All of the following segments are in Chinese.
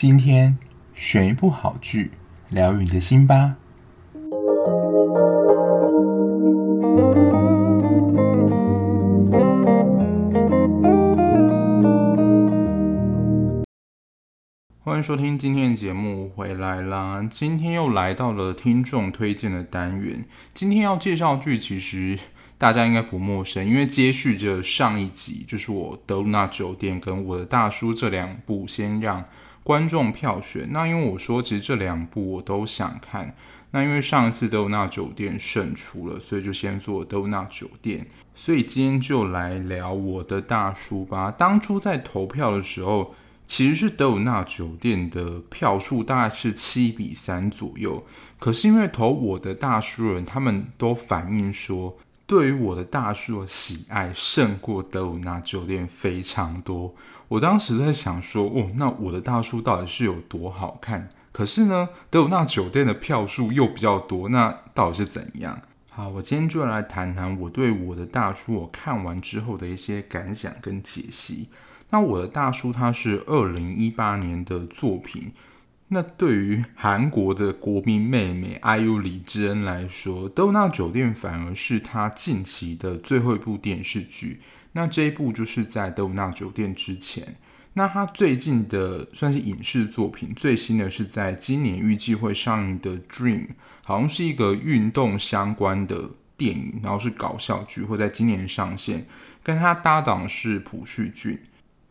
今天选一部好剧，疗愈你的心吧。欢迎收听今天的节目，回来啦！今天又来到了听众推荐的单元。今天要介绍剧，其实大家应该不陌生，因为接续着上一集，就是我德鲁纳酒店跟我的大叔这两部，先让观众票选。那因为我说，其实这两部我都想看。那因为上一次德鲁纳酒店胜出了，所以就先做德鲁纳酒店。所以今天就来聊我的大叔吧。当初在投票的时候，其实是德鲁纳酒店的票数大概是七比三左右，可是因为投我的大叔人，他们都反映说，对于我的大叔的喜爱胜过德鲁纳酒店非常多。我当时在想说，哦，那我的大叔到底是有多好看？可是呢，德鲁纳酒店的票数又比较多，那到底是怎样？好，我今天就来谈谈我对我的大叔我看完之后的一些感想跟解析。那我的大叔他是二零一八年的作品。那对于韩国的国民妹妹 IU 李智恩来说，德鲁纳酒店反而是他近期的最后一部电视剧。那这一部就是在德鲁纳酒店之前。那他最近的算是影视作品，最新的是在今年预计会上映的《Dream》，好像是一个运动相关的电影，然后是搞笑剧，会在今年上线。跟他搭档是朴叙俊。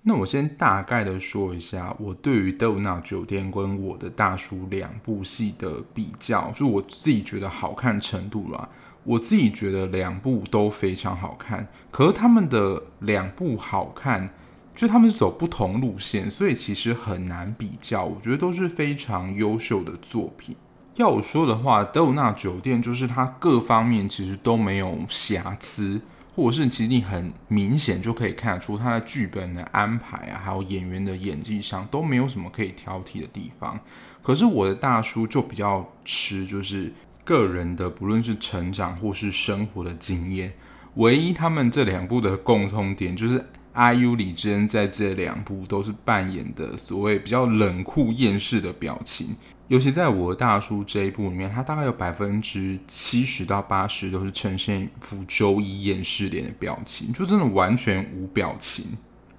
那我先大概的说一下，我对于德鲁纳酒店跟我的大叔两部戏的比较，就我自己觉得好看程度啦。我自己觉得两部都非常好看，可是他们的两部好看，就他们是走不同路线，所以其实很难比较。我觉得都是非常优秀的作品。要我说的话，德鲁纳酒店就是它各方面其实都没有瑕疵。或者是其实你很明显就可以看得出它的剧本的安排啊，还有演员的演技上都没有什么可以挑剔的地方。可是我的大叔就比较吃就是个人的，不论是成长或是生活的经验。唯一他们这两部的共通点就是 IU 李智恩在这两部都是扮演的所谓比较冷酷厌世的表情。尤其在我的大叔这一部里面，他大概有百分之七十到八十都是呈现一副周一厌世脸的表情，就真的完全无表情。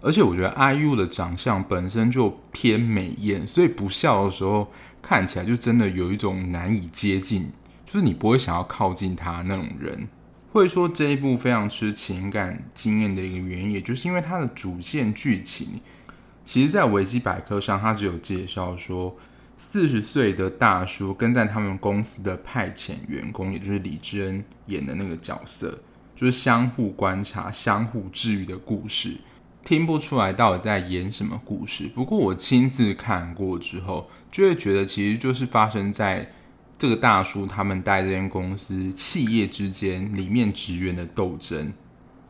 而且我觉得 IU 的长相本身就偏美艳，所以不笑的时候看起来就真的有一种难以接近，就是你不会想要靠近他那种人。会说这一部非常吃情感经验的一个原因，也就是因为它的主线剧情，其实在维基百科上它只有介绍说。四十岁的大叔跟在他们公司的派遣员工，也就是李智恩演的那个角色，就是相互观察、相互治愈的故事。听不出来到底在演什么故事，不过我亲自看过之后，就会觉得其实就是发生在这个大叔他们带这间公司企业之间里面职员的斗争，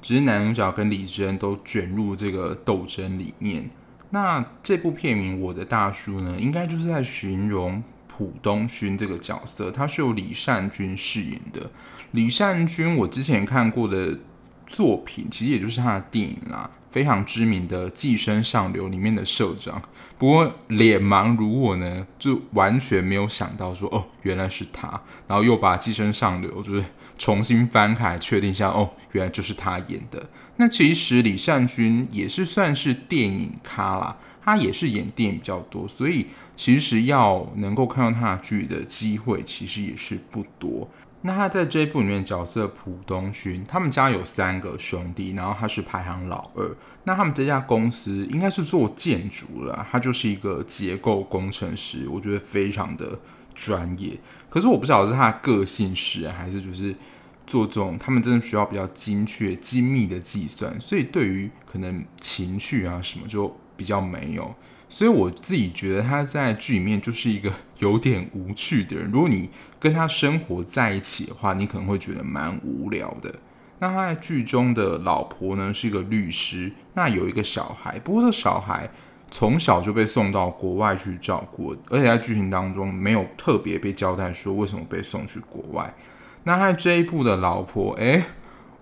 只是男主角跟李智恩都卷入这个斗争里面。那这部片名《我的大叔》呢，应该就是在形容朴东勋这个角色，他是由李善均饰演的。李善均，我之前看过的作品，其实也就是他的电影啦，非常知名的《寄生上流》里面的社长。不过脸盲如我呢，就完全没有想到说，哦，原来是他。然后又把《寄生上流》就是重新翻开，确定一下，哦，原来就是他演的。那其实李善均也是算是电影咖啦，他也是演电影比较多，所以其实要能够看到他的剧的机会其实也是不多。那他在这一部里面角色朴东勋，他们家有三个兄弟，然后他是排行老二。那他们这家公司应该是做建筑的，他就是一个结构工程师，我觉得非常的专业。可是我不晓得是他的个性使然，还是就是。做这种，他们真的需要比较精确、精密的计算，所以对于可能情绪啊什么就比较没有。所以我自己觉得他在剧里面就是一个有点无趣的人。如果你跟他生活在一起的话，你可能会觉得蛮无聊的。那他在剧中的老婆呢是一个律师，那有一个小孩，不过这小孩从小就被送到国外去照顾，而且在剧情当中没有特别被交代说为什么被送去国外。那他这一部的老婆，哎，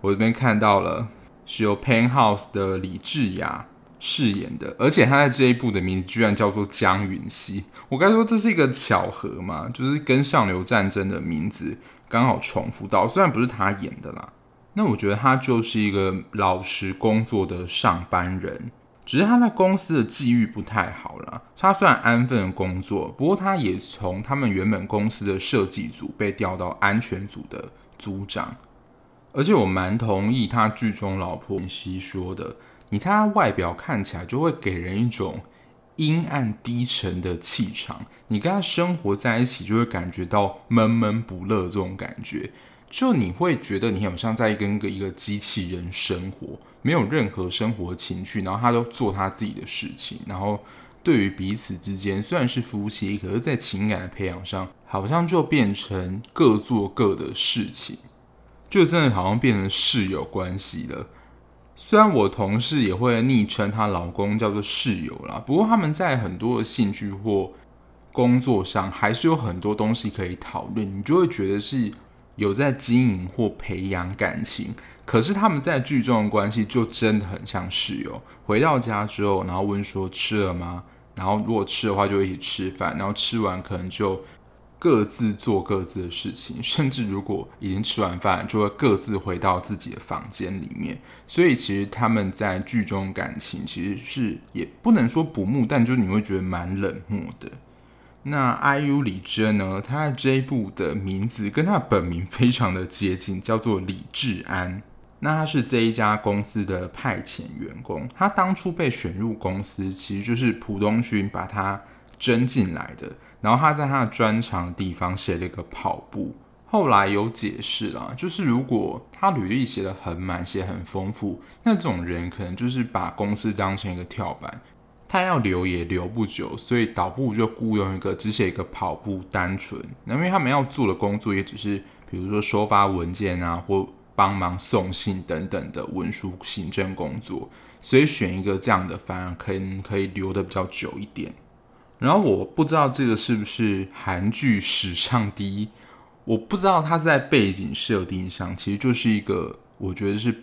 我这边看到了，是由 Pen House 的李智雅饰演的，而且他在这一部的名字居然叫做江允熙。我该说这是一个巧合嘛？就是跟《上流战争》的名字刚好重复到，虽然不是他演的啦。那我觉得他就是一个老实工作的上班人，只是他在公司的际遇不太好啦。他虽然安分的工作，不过他也从他们原本公司的设计组被调到安全组的组长。而且我蛮同意他剧中老婆妍希说的，你看他外表看起来就会给人一种阴暗低沉的气场，你跟他生活在一起就会感觉到闷闷不乐这种感觉。就你会觉得你好像在跟个一个机器人生活，没有任何生活情趣，然后他都做他自己的事情，然后对于彼此之间虽然是夫妻，可是，在情感的培养上，好像就变成各做各的事情，就真的好像变成室友关系了。虽然我同事也会昵称她老公叫做室友啦，不过他们在很多的兴趣或工作上，还是有很多东西可以讨论，你就会觉得是。有在经营或培养感情，可是他们在剧中的关系就真的很像室友。回到家之后，然后问说吃了吗？然后如果吃的话，就一起吃饭。然后吃完可能就各自做各自的事情，甚至如果已经吃完饭，就会各自回到自己的房间里面。所以其实他们在剧中感情其实是也不能说不睦，但就你会觉得蛮冷漠的。那 IU 李智恩呢？他在这一部的名字跟他本名非常的接近，叫做李智安。那他是这一家公司的派遣员工。他当初被选入公司，其实就是朴东勋把他征进来的。然后他在他的专长的地方写了一个跑步。后来有解释啦，就是如果他履历写得很满，写很丰富，那种人可能就是把公司当成一个跳板。他要留也留不久，所以导部就雇佣一个只写一个跑步单纯，那因为他们要做的工作也只是比如说收发文件啊，或帮忙送信等等的文书行政工作，所以选一个这样的反而可以可以留的比较久一点。然后我不知道这个是不是韩剧史上第一，我不知道他在背景设定上其实就是一个我觉得是。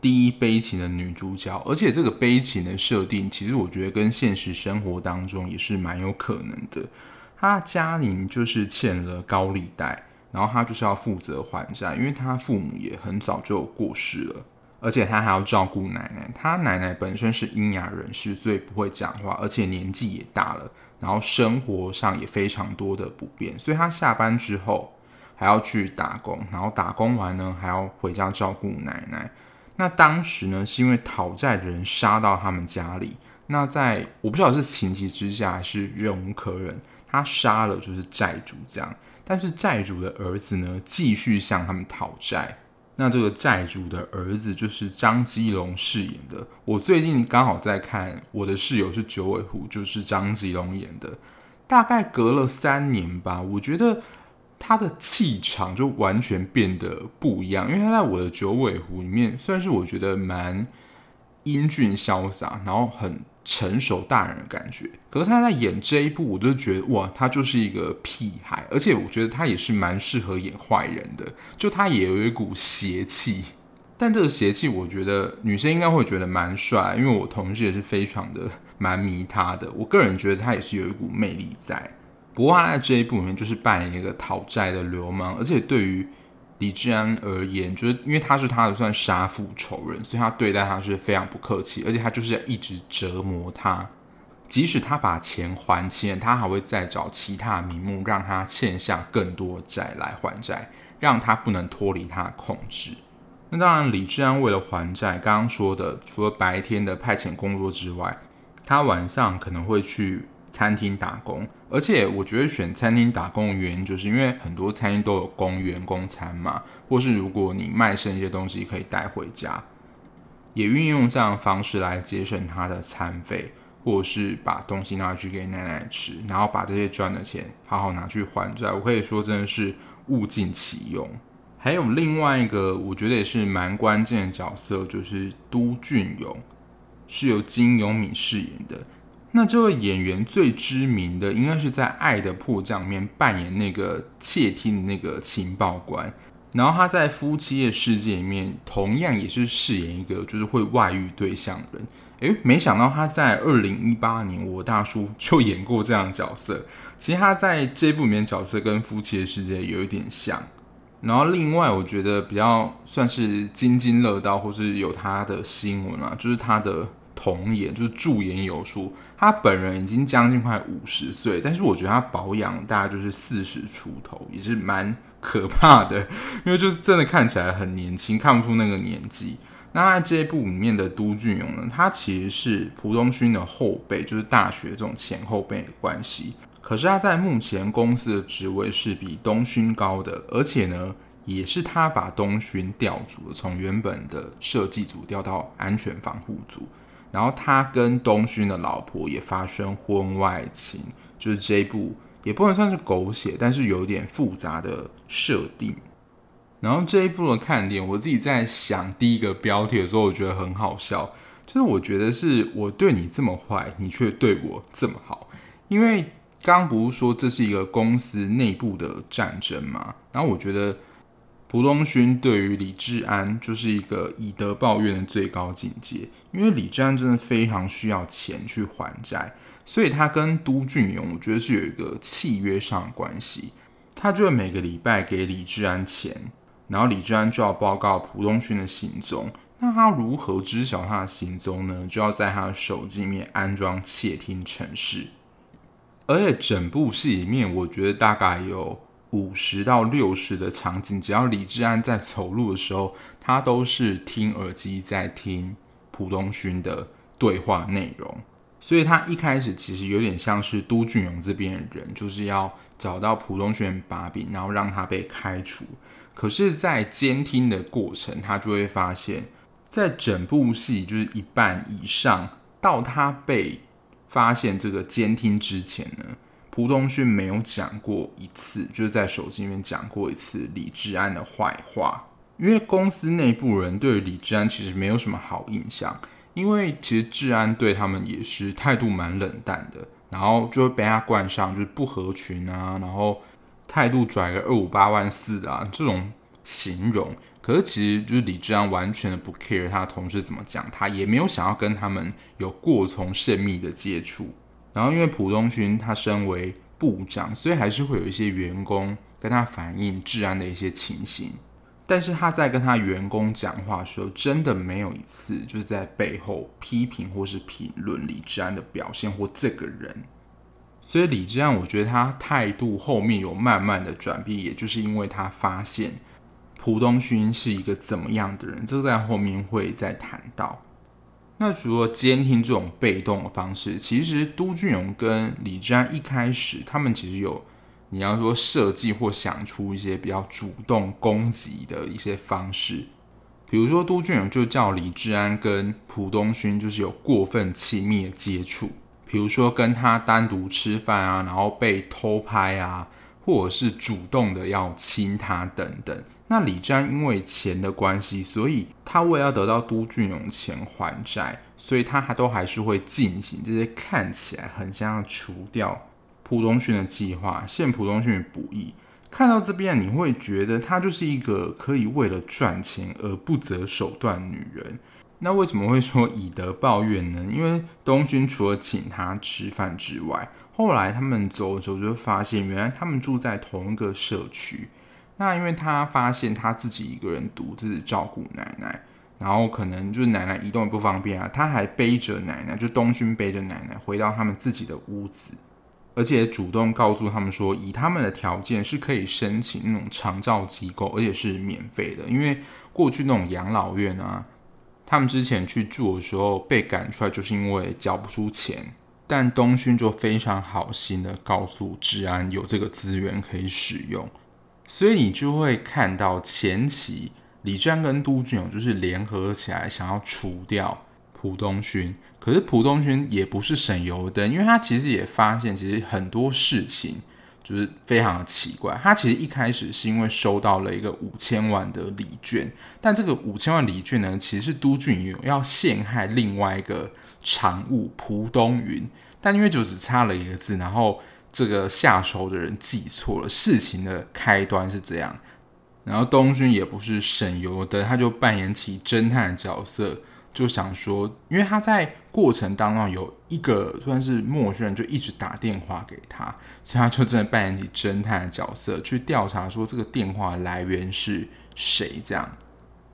第一悲情的女主角，而且这个悲情的设定，其实我觉得跟现实生活当中也是蛮有可能的。她家里就是欠了高利贷，然后她就是要负责还债，因为她父母也很早就过世了，而且她还要照顾奶奶。她奶奶本身是聋哑人士，所以不会讲话，而且年纪也大了，然后生活上也非常多的不便，所以他下班之后还要去打工，然后打工完呢还要回家照顾奶奶。那当时呢，是因为讨债的人杀到他们家里。那在我不知道是情急之下还是忍无可忍，他杀了就是债主这样。但是债主的儿子呢，继续向他们讨债。那这个债主的儿子就是张基龙饰演的。我最近刚好在看《我的室友是九尾狐》，就是张基龙演的。大概隔了三年吧，我觉得。他的气场就完全变得不一样，因为他在我的九尾狐里面，算是我觉得蛮英俊潇洒，然后很成熟大人的感觉，可是他在演这一部，我就觉得哇，他就是一个屁孩，而且我觉得他也是蛮适合演坏人的，就他也有一股邪气，但这个邪气，我觉得女生应该会觉得蛮帅，因为我同事也是非常的蛮迷他的，我个人觉得他也是有一股魅力在。不过他在这一部里面就是扮演一个讨债的流氓，而且对于李智安而言，就是因为他是他的算杀父仇人，所以他对待他是非常不客气，而且他就是一直折磨他。即使他把钱还清，他还会再找其他名目让他欠下更多债来还债，让他不能脱离他的控制。那当然，李智安为了还债，刚刚说的除了白天的派遣工作之外，他晚上可能会去。餐厅打工，而且我觉得选餐厅打工的原因，就是因为很多餐厅都有供员工餐嘛，或是如果你卖剩一些东西可以带回家，也运用这样的方式来节省他的餐费，或者是把东西拿去给奶奶吃，然后把这些赚的钱好好拿去还债。我可以说真的是物尽其用。还有另外一个我觉得也是蛮关键的角色，就是都俊勇，是由金永敏饰演的。那这位演员最知名的，应该是在《爱的迫降》里面扮演那个窃听的那个情报官，然后他在《夫妻的世界》里面同样也是饰演一个就是会外遇对象的人。诶，没想到他在二零一八年我大叔就演过这样的角色。其实他在这部里面角色跟《夫妻的世界》有一点像。然后另外我觉得比较算是津津乐道，或是有他的新闻啊，就是他的童颜，就是驻颜有术。他本人已经将近快五十岁，但是我觉得他保养大概就是四十出头，也是蛮可怕的，因为就是真的看起来很年轻，看不出那个年纪。那在这一部里面的都俊勇呢，他其实是朴东勋的后辈，就是大学这种前后辈的关系。可是他在目前公司的职位是比东勋高的，而且呢，也是他把东勋调组了，从原本的设计组调到安全防护组。然后他跟东勋的老婆也发生婚外情，就是这一部也不能算是狗血，但是有点复杂的设定。然后这一部的看点，我自己在想第一个标题的时候，我觉得很好笑，就是我觉得是我对你这么坏，你却对我这么好。因为刚刚不是说这是一个公司内部的战争嘛？然后我觉得朴东勋对于李志安就是一个以德报怨的最高境界，因为李志安真的非常需要钱去还债，所以他跟都俊勇，我觉得是有一个契约上的关系，他就会每个礼拜给李志安钱。然后李志安就要报告朴东勋的行踪，那他如何知晓他的行踪呢？就要在他的手机里面安装窃听程式，而且整部戏里面，我觉得大概有五十到六十的场景，只要李志安在走路的时候，他都是听耳机在听朴东勋的对话内容，所以他一开始其实有点像是都俊勇这边的人，就是要找到朴东勋把柄，然后让他被开除。可是，在监听的过程，他就会发现，在整部戏就是一半以上，到他被发现这个监听之前呢，朴东勋没有讲过一次，就是在手机里面讲过一次李治安的坏话。因为公司内部人对李治安其实没有什么好印象，因为其实治安对他们也是态度蛮冷淡的，然后就会被他冠上就是不合群啊，然后。态度拽个二五八万四啊，这种形容，可是其实就是李治安完全的不 care 他的同事怎么讲，他也没有想要跟他们有过从甚密的接触。然后因为朴东勋他身为部长，所以还是会有一些员工跟他反映治安的一些情形。但是他在跟他员工讲话的时候，真的没有一次就是在背后批评或是评论李治安的表现或这个人。所以李治安，我觉得他态度后面有慢慢的转变，也就是因为他发现朴东勋是一个怎么样的人，这在后面会再谈到。那除了监听这种被动的方式，其实都俊勇跟李志安一开始，他们其实有你要说设计或想出一些比较主动攻击的一些方式，比如说都俊勇就叫李志安跟朴东勋就是有过分亲密的接触。比如说跟他单独吃饭啊，然后被偷拍啊，或者是主动的要亲他等等。那李詹因为钱的关系，所以他为了要得到都俊勇钱还债，所以他还都还是会进行这些看起来很像要除掉朴东勋的计划，陷朴东勋于不义。看到这边，你会觉得她就是一个可以为了赚钱而不择手段的女人。那为什么会说以德报怨呢？因为东勋除了请他吃饭之外，后来他们走走就发现，原来他们住在同一个社区。那因为他发现他自己一个人独自照顾奶奶，然后可能就是奶奶移动也不方便啊，他还背着奶奶，就东勋背着奶奶回到他们自己的屋子，而且主动告诉他们说，以他们的条件是可以申请那种长照机构，而且是免费的，因为过去那种养老院啊。他们之前去住的时候被赶出来，就是因为交不出钱。但东勋就非常好心的告诉治安有这个资源可以使用，所以你就会看到前期李志安跟都俊勇就是联合起来想要除掉朴东勋。可是朴东勋也不是省油的灯，因为他其实也发现其实很多事情。就是非常的奇怪，他其实一开始是因为收到了一个五千万的礼券，但这个五千万礼券呢，其实是都俊勇要陷害另外一个常务朴东云，但因为就只差了一个字，然后这个下手的人记错了，事情的开端是这样，然后东勋也不是省油的，他就扮演起侦探的角色，就想说，因为他在过程当中有一个算是陌生人，就一直打电话给他，所以他就真的扮演起侦探的角色，去调查说这个电话来源是谁这样。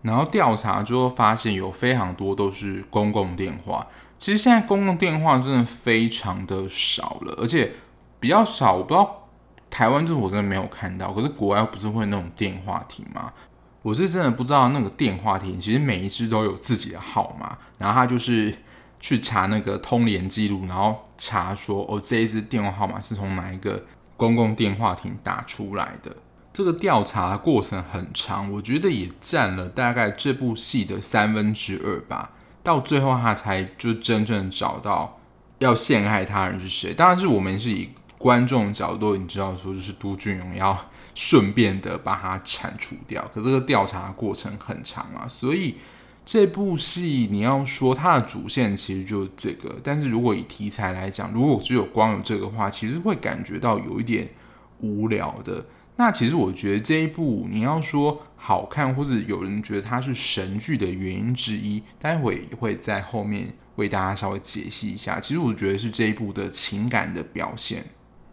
然后调查之后发现有非常多都是公共电话。其实现在公共电话真的非常的少了，而且比较少。我不知道台湾就是我真的没有看到，可是国外不是会那种电话亭吗？我是真的不知道那个电话亭，其实每一支都有自己的号码，然后他就是去查那个通联记录，然后查说哦，这一支电话号码是从哪一个公共电话亭打出来的。这个调查过程很长，我觉得也占了大概这部戏的三分之二吧。到最后他才就真正找到要陷害他人是谁。当然是我们是以观众角度，你知道说就是都俊荣要。顺便的把它铲除掉，可这个调查过程很长啊，所以这部戏你要说它的主线其实就是这个，但是如果以题材来讲，如果只有光有这个话，其实会感觉到有一点无聊的。那其实我觉得这一部你要说好看，或者有人觉得它是神剧的原因之一，待会会在后面为大家稍微解析一下。其实我觉得是这一部的情感的表现。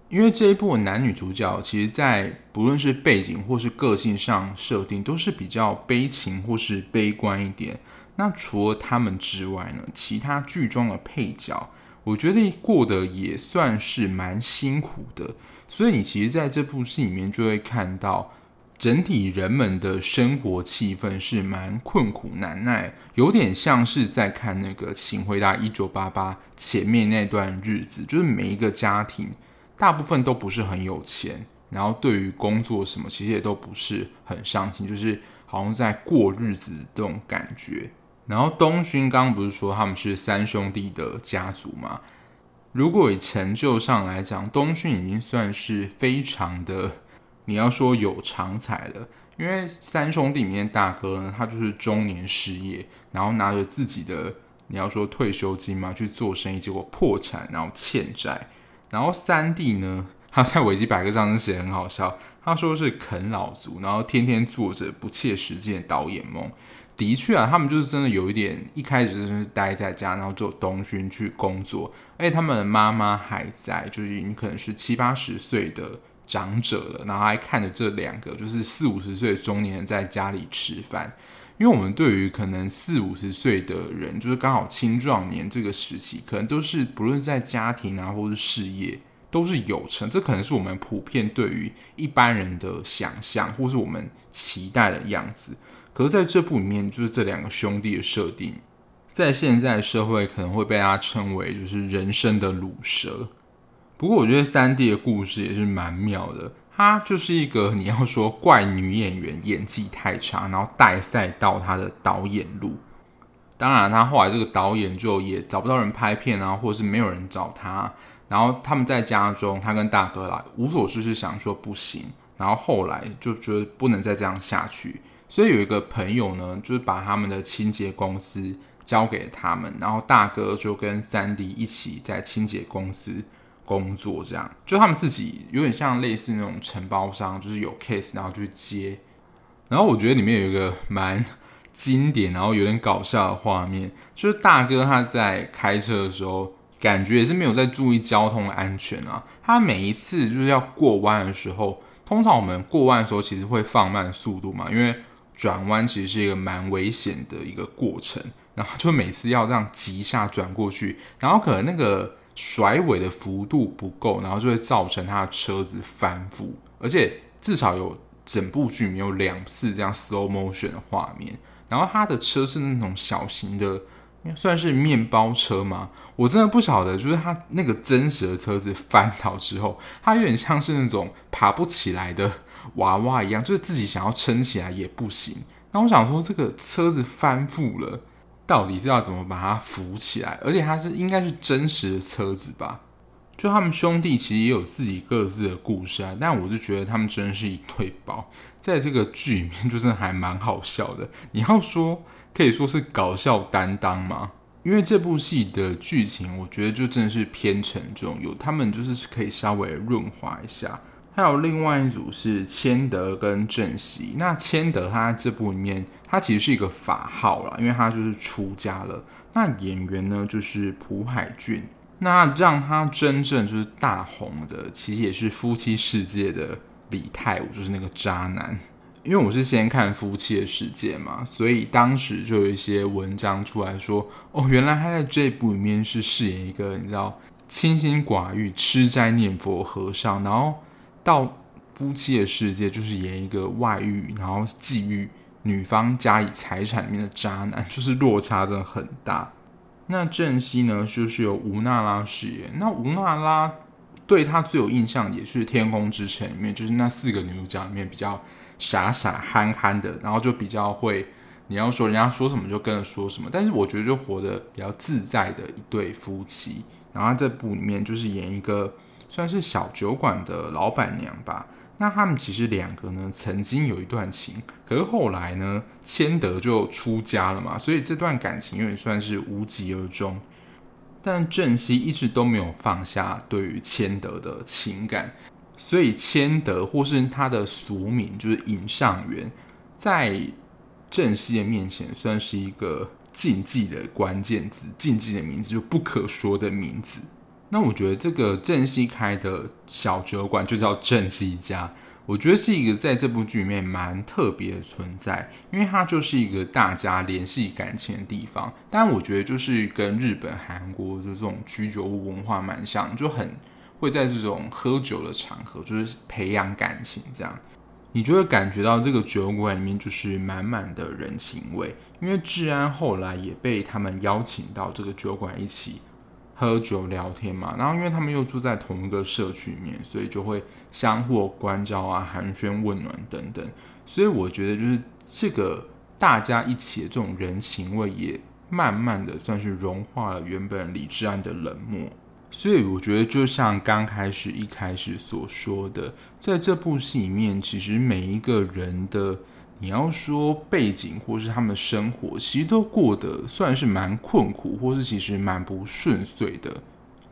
因为这一部男女主角，其实，在不论是背景或是个性上设定，都是比较悲情或是悲观一点。那除了他们之外呢，其他剧中的配角，我觉得过得也算是蛮辛苦的。所以你其实在这部戏里面就会看到，整体人们的生活气氛是蛮困苦难耐，有点像是在看那个《请回答一九八八》前面那段日子，就是每一个家庭。大部分都不是很有钱，然后对于工作什么，其实也都不是很上心，就是好像在过日子这种感觉。然后东勋刚刚不是说他们是三兄弟的家族吗？如果以成就上来讲，东勋已经算是非常的，你要说有长才了。因为三兄弟里面大哥呢，他就是中年失业，然后拿着自己的你要说退休金嘛去做生意，结果破产，然后欠债。然后三弟呢，他在维基百科上写得很好笑，他说是啃老族，然后天天做着不切实际的导演梦。的确啊，他们就是真的有一点，一开始就是待在家，然后只有东勋去工作，而且他们的妈妈还在，就是已经可能是七八十岁的长者了，然后还看着这两个就是四五十岁的中年人在家里吃饭。因为我们对于可能四五十岁的人，就是刚好青壮年这个时期，可能都是不论是在家庭啊，或是事业，都是有成。这可能是我们普遍对于一般人的想象，或是我们期待的样子。可是在这部里面，就是这两个兄弟的设定，在现在社会可能会被大家称为就是人生的卤蛇。不过我觉得三弟的故事也是蛮妙的。她就是一个你要说怪女演员，演技太差，然后带赛到她的导演路。当然，她后来这个导演就也找不到人拍片啊，或者是没有人找她。然后他们在家中，她跟大哥来无所事事，想说不行。然后后来就觉得不能再这样下去，所以有一个朋友呢，就是把他们的清洁公司交给他们，然后大哥就跟三弟一起在清洁公司。工作这样，就他们自己有点像类似那种承包商，就是有 case 然后去接。然后我觉得里面有一个蛮经典，然后有点搞笑的画面，就是大哥他在开车的时候，感觉也是没有在注意交通安全啊。他每一次就是要过弯的时候，通常我们过弯的时候其实会放慢速度嘛，因为转弯其实是一个蛮危险的一个过程。然后就每次要这样急下转过去，然后可能那个。甩尾的幅度不够，然后就会造成他的车子翻覆，而且至少有整部剧没有两次这样 slow motion 的画面。然后他的车是那种小型的，算是面包车吗？我真的不晓得，就是他那个真实的车子翻倒之后，他有点像是那种爬不起来的娃娃一样，就是自己想要撑起来也不行。那我想说，这个车子翻覆了。到底是要怎么把它扶起来？而且它是应该是真实的车子吧？就他们兄弟其实也有自己各自的故事啊，但我就觉得他们真是一对宝，在这个剧里面就是还蛮好笑的。你要说可以说是搞笑担当吗？因为这部戏的剧情，我觉得就真的是偏沉重，有他们就是可以稍微润滑一下。还有另外一组是千德跟正熙。那千德他这部里面，他其实是一个法号啦，因为他就是出家了。那演员呢就是朴海俊。那让他真正就是大红的，其实也是《夫妻世界》的李泰武，就是那个渣男。因为我是先看《夫妻的世界》嘛，所以当时就有一些文章出来说，哦，原来他在这部里面是饰演一个你知道清心寡欲、吃斋念佛和尚，然后到《夫妻的世界》就是演一个外遇，然后觊觎女方家里财产里面的渣男，就是落差真的很大。那正熙呢，就是由吴娜拉饰演。那吴娜拉对她最有印象也是《天空之城》里面，就是那四个女主角里面比较。傻傻憨憨的，然后就比较会，你要说人家说什么就跟着说什么。但是我觉得就活得比较自在的一对夫妻。然后这部里面就是演一个算是小酒馆的老板娘吧。那他们其实两个呢曾经有一段情，可是后来呢千德就出家了嘛，所以这段感情有点算是无疾而终。但正熙一直都没有放下对于千德的情感。所以千德或是他的俗名就是尹尚元，在正熙的面前算是一个禁忌的关键字，禁忌的名字就不可说的名字。那我觉得这个正熙开的小酒馆就叫正熙家，我觉得是一个在这部剧里面蛮特别的存在，因为它就是一个大家联系感情的地方。但我觉得就是跟日本、韩国的这种居酒屋文化蛮像，就很。会在这种喝酒的场合，就是培养感情，这样你就会感觉到这个酒馆里面就是满满的人情味。因为治安后来也被他们邀请到这个酒馆一起喝酒聊天嘛，然后因为他们又住在同一个社区里面，所以就会相互关照啊、寒暄问暖等等。所以我觉得就是这个大家一起的这种人情味，也慢慢的算是融化了原本李治安的冷漠。所以我觉得，就像刚开始一开始所说的，在这部戏里面，其实每一个人的，你要说背景或是他们的生活，其实都过得算是蛮困苦，或是其实蛮不顺遂的。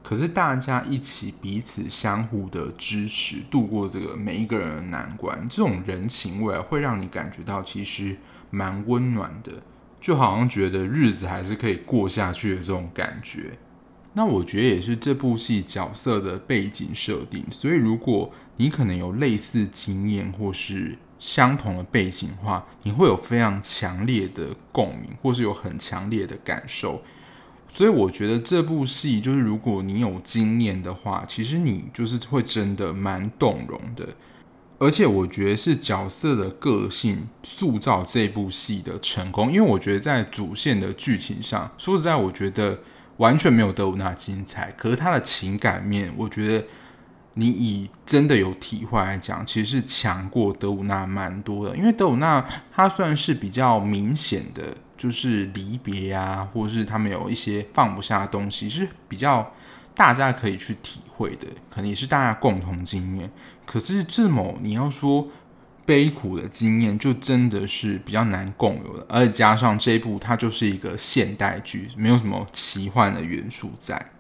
可是大家一起彼此相互的支持，度过这个每一个人的难关，这种人情味会让你感觉到其实蛮温暖的，就好像觉得日子还是可以过下去的这种感觉。那我觉得也是这部戏角色的背景设定，所以如果你可能有类似经验或是相同的背景的话，你会有非常强烈的共鸣，或是有很强烈的感受。所以我觉得这部戏就是如果你有经验的话，其实你就是会真的蛮动容的。而且我觉得是角色的个性塑造这部戏的成功，因为我觉得在主线的剧情上，说实在，我觉得。完全没有德鲁纳精彩，可是他的情感面，我觉得你以真的有体会来讲，其实是强过德鲁纳蛮多的。因为德鲁纳他算是比较明显的，就是离别啊，或者是他们有一些放不下的东西，是比较大家可以去体会的，可能也是大家共同经验。可是智某你要说。悲苦的经验就真的是比较难共有的，而且加上这一部它就是一个现代剧，没有什么奇幻的元素在，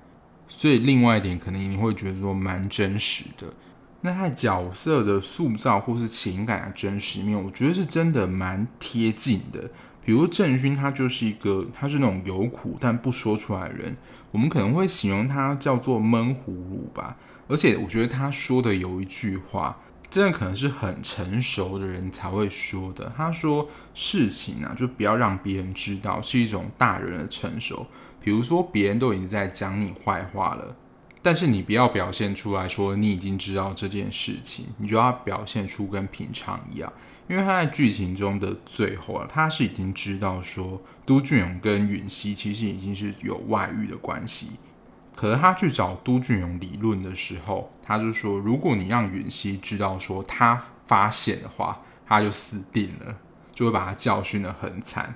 所以另外一点可能你会觉得说蛮真实的。那他角色的塑造或是情感的真实面，我觉得是真的蛮贴近的。比如郑勋，他就是一个他是那种有苦但不说出来的人，我们可能会形容他叫做闷葫芦吧。而且我觉得他说的有一句话。真的可能是很成熟的人才会说的。他说：“事情啊，就不要让别人知道，是一种大人的成熟。比如说，别人都已经在讲你坏话了，但是你不要表现出来说你已经知道这件事情，你就要表现出跟平常一样。因为他在剧情中的最后啊，他是已经知道说都俊勇跟允熙其实已经是有外遇的关系。”可是他去找都俊勇理论的时候，他就说：“如果你让允熙知道说他发现的话，他就死定了，就会把他教训得很惨。”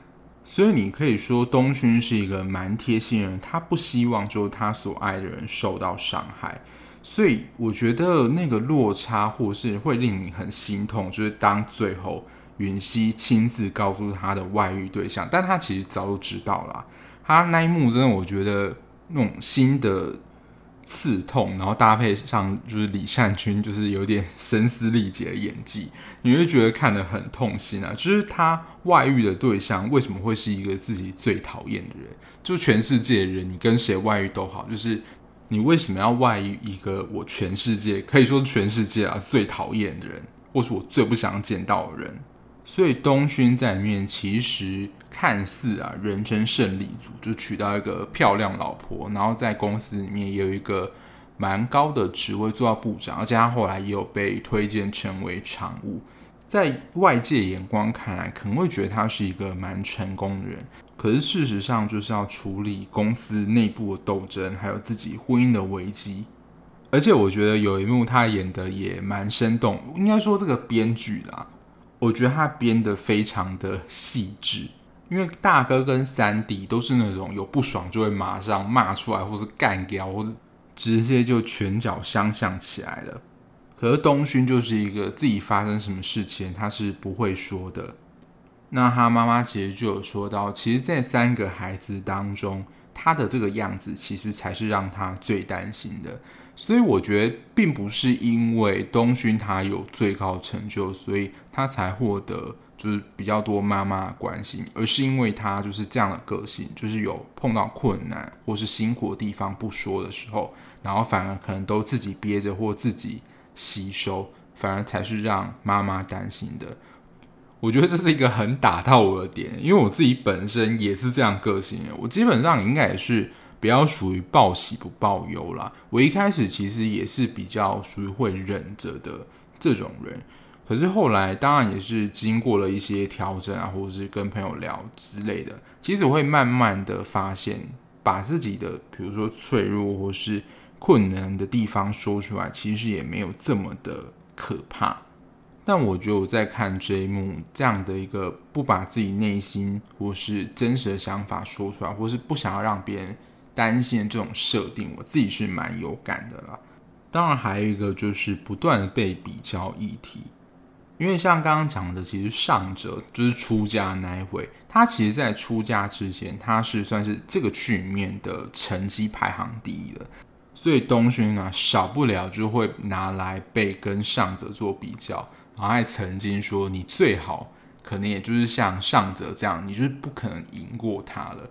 所以你可以说东勋是一个蛮贴心的人，他不希望就是他所爱的人受到伤害。所以我觉得那个落差或是会令你很心痛，就是当最后云熙亲自告诉他的外遇对象，但他其实早就知道了。他那一幕真的，我觉得。那种新的刺痛，然后搭配上就是李善均就是有点声嘶力竭的演技，你会觉得看得很痛心啊！就是他外遇的对象为什么会是一个自己最讨厌的人？就全世界的人，你跟谁外遇都好，就是你为什么要外遇一个我全世界可以说全世界啊最讨厌的人，或是我最不想见到的人？所以东勋在里面其实看似啊人生胜利组，就娶到一个漂亮老婆，然后在公司里面也有一个蛮高的职位做到部长，而且他后来也有被推荐成为常务。在外界眼光看来，可能会觉得他是一个蛮成功的人，可是事实上就是要处理公司内部的斗争，还有自己婚姻的危机。而且我觉得有一幕他演的也蛮生动，应该说这个编剧啦。我觉得他编得非常的细致，因为大哥跟三弟都是那种有不爽就会马上骂出来，或是干掉，或是直接就拳脚相向起来了。可是东勋就是一个自己发生什么事情他是不会说的。那他妈妈其实就有说到，其实，在三个孩子当中，他的这个样子其实才是让他最担心的。所以我觉得，并不是因为东勋他有最高成就，所以他才获得就是比较多妈妈关心，而是因为他就是这样的个性，就是有碰到困难或是辛苦的地方不说的时候，然后反而可能都自己憋着或自己吸收，反而才是让妈妈担心的。我觉得这是一个很打到我的点，因为我自己本身也是这样个性，我基本上应该也是。比较属于报喜不报忧啦。我一开始其实也是比较属于会忍着的这种人，可是后来当然也是经过了一些调整啊，或者是跟朋友聊之类的，其实我会慢慢的发现，把自己的比如说脆弱或是困难的地方说出来，其实也没有这么的可怕。但我觉得我在看这一幕这样的一个不把自己内心或是真实的想法说出来，或是不想要让别人。担心这种设定，我自己是蛮有感的啦。当然，还有一个就是不断的被比较议题，因为像刚刚讲的，其实上者就是出家那一回，他其实在出家之前，他是算是这个区里面的成绩排行第一的，所以东勋呢，少不了就会拿来被跟上者做比较，然后还曾经说，你最好可能也就是像上者这样，你就是不可能赢过他了。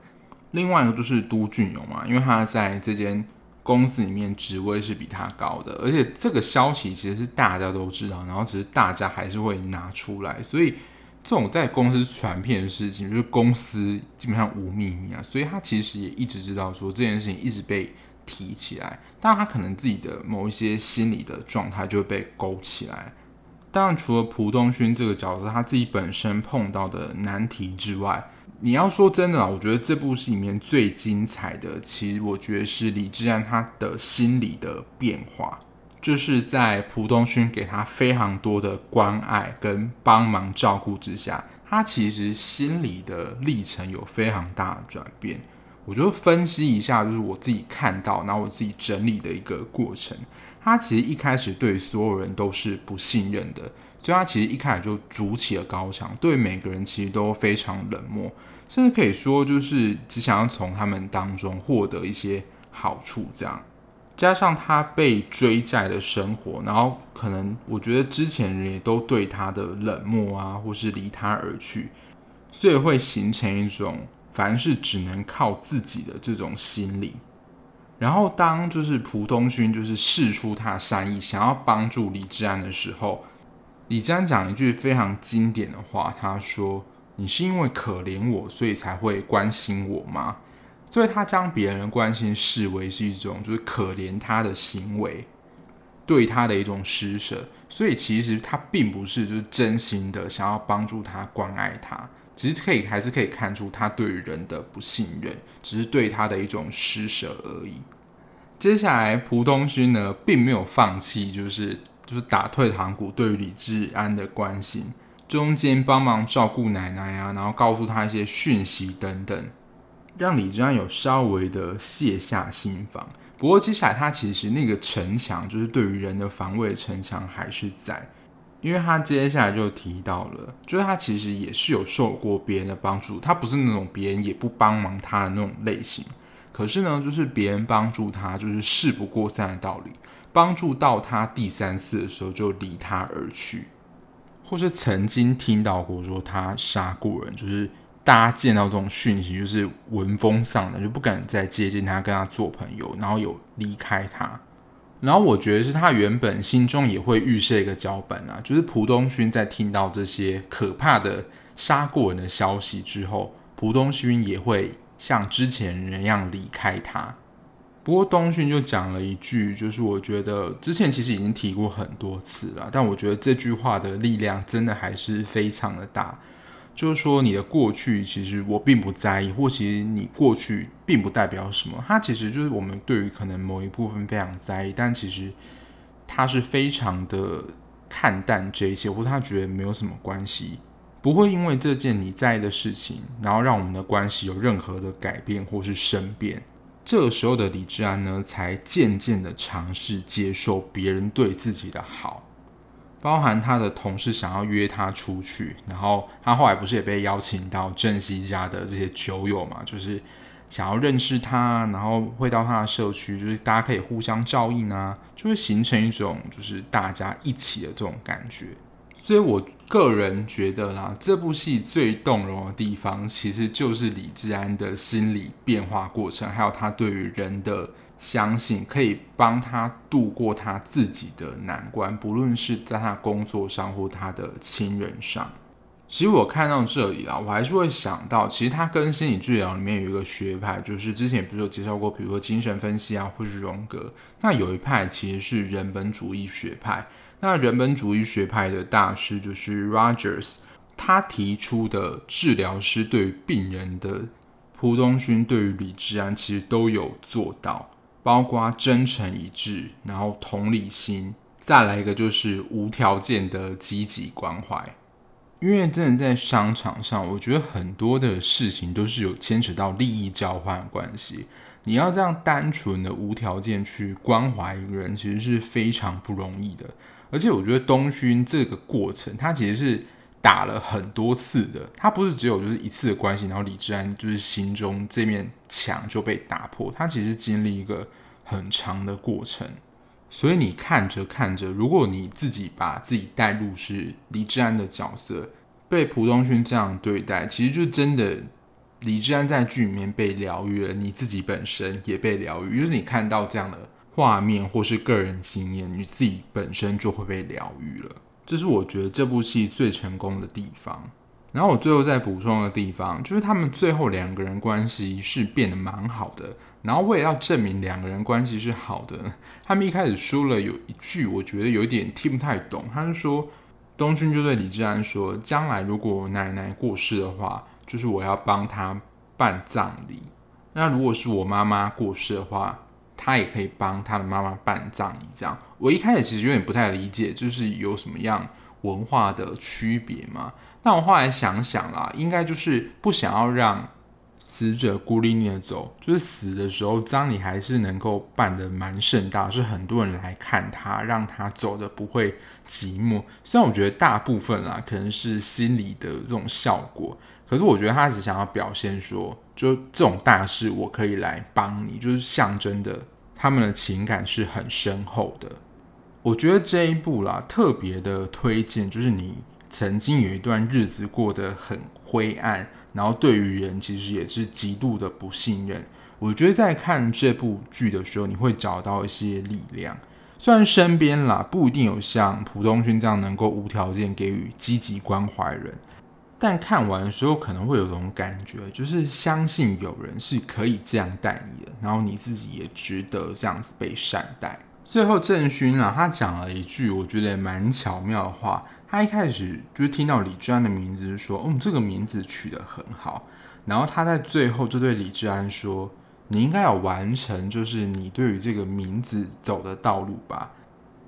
另外一个就是都俊勇嘛，因为他在这间公司里面职位是比他高的，而且这个消息其实是大家都知道，然后只是大家还是会拿出来，所以这种在公司传遍的事情，就是公司基本上无秘密啊，所以他其实也一直知道说这件事情一直被提起来，但他可能自己的某一些心理的状态就会被勾起来。当然，除了蒲东勋这个角色他自己本身碰到的难题之外，你要说真的啊，我觉得这部戏里面最精彩的，其实我觉得是李治安他的心理的变化，就是在蒲东勋给他非常多的关爱跟帮忙照顾之下，他其实心理的历程有非常大的转变。我就分析一下，就是我自己看到，然后我自己整理的一个过程。他其实一开始对所有人都是不信任的。所以他其实一开始就筑起了高墙，对每个人其实都非常冷漠，甚至可以说就是只想要从他们当中获得一些好处。这样加上他被追债的生活，然后可能我觉得之前人也都对他的冷漠啊，或是离他而去，所以会形成一种凡事只能靠自己的这种心理。然后当就是蒲东勋就是试出他善意，想要帮助李治安的时候。李治安讲一句非常经典的话，他说：“你是因为可怜我，所以才会关心我吗？”所以他将别人的关心视为是一种就是可怜他的行为，对他的一种施舍。所以其实他并不是就是真心的想要帮助他、关爱他，其实可以还是可以看出他对于人的不信任，只是对他的一种施舍而已。接下来，蒲东勋呢，并没有放弃，就是。就是打退堂鼓，对于李治安的关心，中间帮忙照顾奶奶啊，然后告诉他一些讯息等等，让李治安有稍微的卸下心防。不过接下来他其实那个城墙，就是对于人的防卫城墙还是在，因为他接下来就提到了，就是他其实也是有受过别人的帮助，他不是那种别人也不帮忙他的那种类型。可是呢，就是别人帮助他，就是事不过三的道理。帮助到他第三次的时候，就离他而去，或是曾经听到过说他杀过人，就是大家见到这种讯息，就是闻风丧胆，就不敢再接近他，跟他做朋友，然后有离开他。然后我觉得是他原本心中也会预设一个脚本啊，就是蒲东勋在听到这些可怕的杀过人的消息之后，蒲东勋也会像之前人一样离开他。不过东勋就讲了一句，就是我觉得之前其实已经提过很多次了，但我觉得这句话的力量真的还是非常的大。就是说你的过去其实我并不在意，或其实你过去并不代表什么。它其实就是我们对于可能某一部分非常在意，但其实他是非常的看淡这一切，或者他觉得没有什么关系，不会因为这件你在意的事情，然后让我们的关系有任何的改变或是生变。这个时候的李治安呢，才渐渐的尝试接受别人对自己的好，包含他的同事想要约他出去，然后他后来不是也被邀请到郑西家的这些酒友嘛，就是想要认识他，然后会到他的社区，就是大家可以互相照应啊，就会形成一种就是大家一起的这种感觉。所以我个人觉得啦，这部戏最动容的地方，其实就是李治安的心理变化过程，还有他对于人的相信，可以帮他度过他自己的难关，不论是在他工作上或他的亲人上。其实我看到这里啦，我还是会想到，其实他跟心理治疗里面有一个学派，就是之前不是有介绍过，比如说精神分析啊，或是荣格，那有一派其实是人本主义学派。那人本主义学派的大师就是 Rogers，他提出的治疗师对于病人的蒲东勋对于李治安其实都有做到，包括真诚一致，然后同理心，再来一个就是无条件的积极关怀。因为真的在商场上，我觉得很多的事情都是有牵扯到利益交换的关系。你要这样单纯的无条件去关怀一个人，其实是非常不容易的。而且我觉得东勋这个过程，他其实是打了很多次的，他不是只有就是一次的关系，然后李志安就是心中这面墙就被打破，他其实经历一个很长的过程。所以你看着看着，如果你自己把自己带入是李志安的角色，被蒲东勋这样对待，其实就真的李志安在剧里面被疗愈了，你自己本身也被疗愈，就是你看到这样的。画面或是个人经验，你自己本身就会被疗愈了。这是我觉得这部戏最成功的地方。然后我最后再补充的地方，就是他们最后两个人关系是变得蛮好的。然后为了要证明两个人关系是好的，他们一开始说了有一句，我觉得有点听不太懂。他是说，东勋就对李志安说：“将来如果我奶奶过世的话，就是我要帮她办葬礼。那如果是我妈妈过世的话。”他也可以帮他的妈妈办葬礼，这样。我一开始其实有点不太理解，就是有什么样文化的区别嘛？但我后来想想啦，应该就是不想要让死者孤零零的走，就是死的时候葬礼还是能够办得蛮盛大，是很多人来看他，让他走得不会寂寞。虽然我觉得大部分啦，可能是心理的这种效果。可是我觉得他只想要表现说，就这种大事我可以来帮你，就是象征的他们的情感是很深厚的。我觉得这一部啦，特别的推荐，就是你曾经有一段日子过得很灰暗，然后对于人其实也是极度的不信任。我觉得在看这部剧的时候，你会找到一些力量。虽然身边啦不一定有像蒲东勋这样能够无条件给予积极关怀人。但看完的时候可能会有种感觉，就是相信有人是可以这样待你的，然后你自己也值得这样子被善待。最后郑勋啊，他讲了一句我觉得蛮巧妙的话。他一开始就听到李志安的名字，就说：“嗯，这个名字取得很好。”然后他在最后就对李志安说：“你应该要完成，就是你对于这个名字走的道路吧。”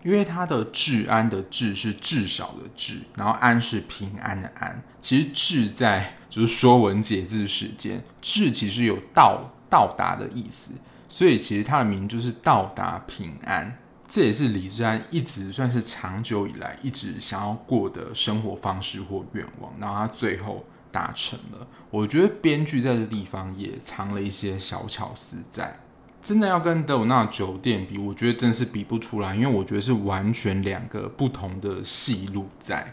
因为它的“治安”的“治”是至少的“治”，然后“安”是平安的“安”。其实“治”在就是《说文解字》时间，“治”其实有到到达的意思，所以其实它的名就是到达平安。这也是李志安一直算是长久以来一直想要过的生活方式或愿望。然后他最后达成了。我觉得编剧在这地方也藏了一些小巧思在。真的要跟德鲁纳酒店比，我觉得真是比不出来，因为我觉得是完全两个不同的戏路在。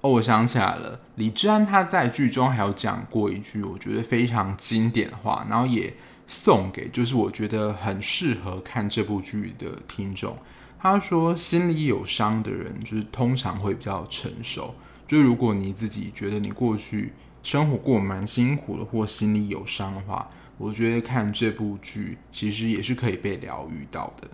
哦，我想起来了，李治安他在剧中还有讲过一句我觉得非常经典的话，然后也送给就是我觉得很适合看这部剧的听众。他说：“心里有伤的人，就是通常会比较成熟。就如果你自己觉得你过去生活过蛮辛苦的，或心里有伤的话。”我觉得看这部剧其实也是可以被疗愈到的。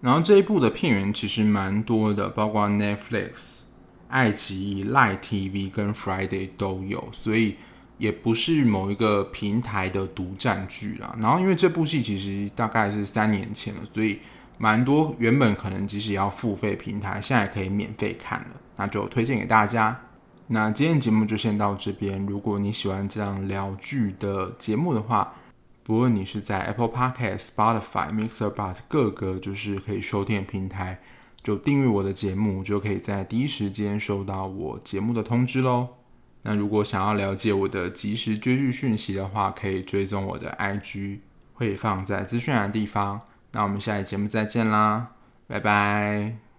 然后这一部的片源其实蛮多的，包括 Netflix、爱奇艺、Line TV 跟 Friday 都有，所以也不是某一个平台的独占剧啦。然后因为这部戏其实大概是三年前了，所以蛮多原本可能即使要付费平台，现在可以免费看了，那就推荐给大家。那今天节目就先到这边。如果你喜欢这样聊剧的节目的话，不论你是在 Apple Podcast、Spotify、MixerBox 各个就是可以收听的平台，就订阅我的节目，就可以在第一时间收到我节目的通知喽。那如果想要了解我的即时追剧讯息的话，可以追踪我的 IG，会放在资讯栏的地方。那我们下期节目再见啦，拜拜。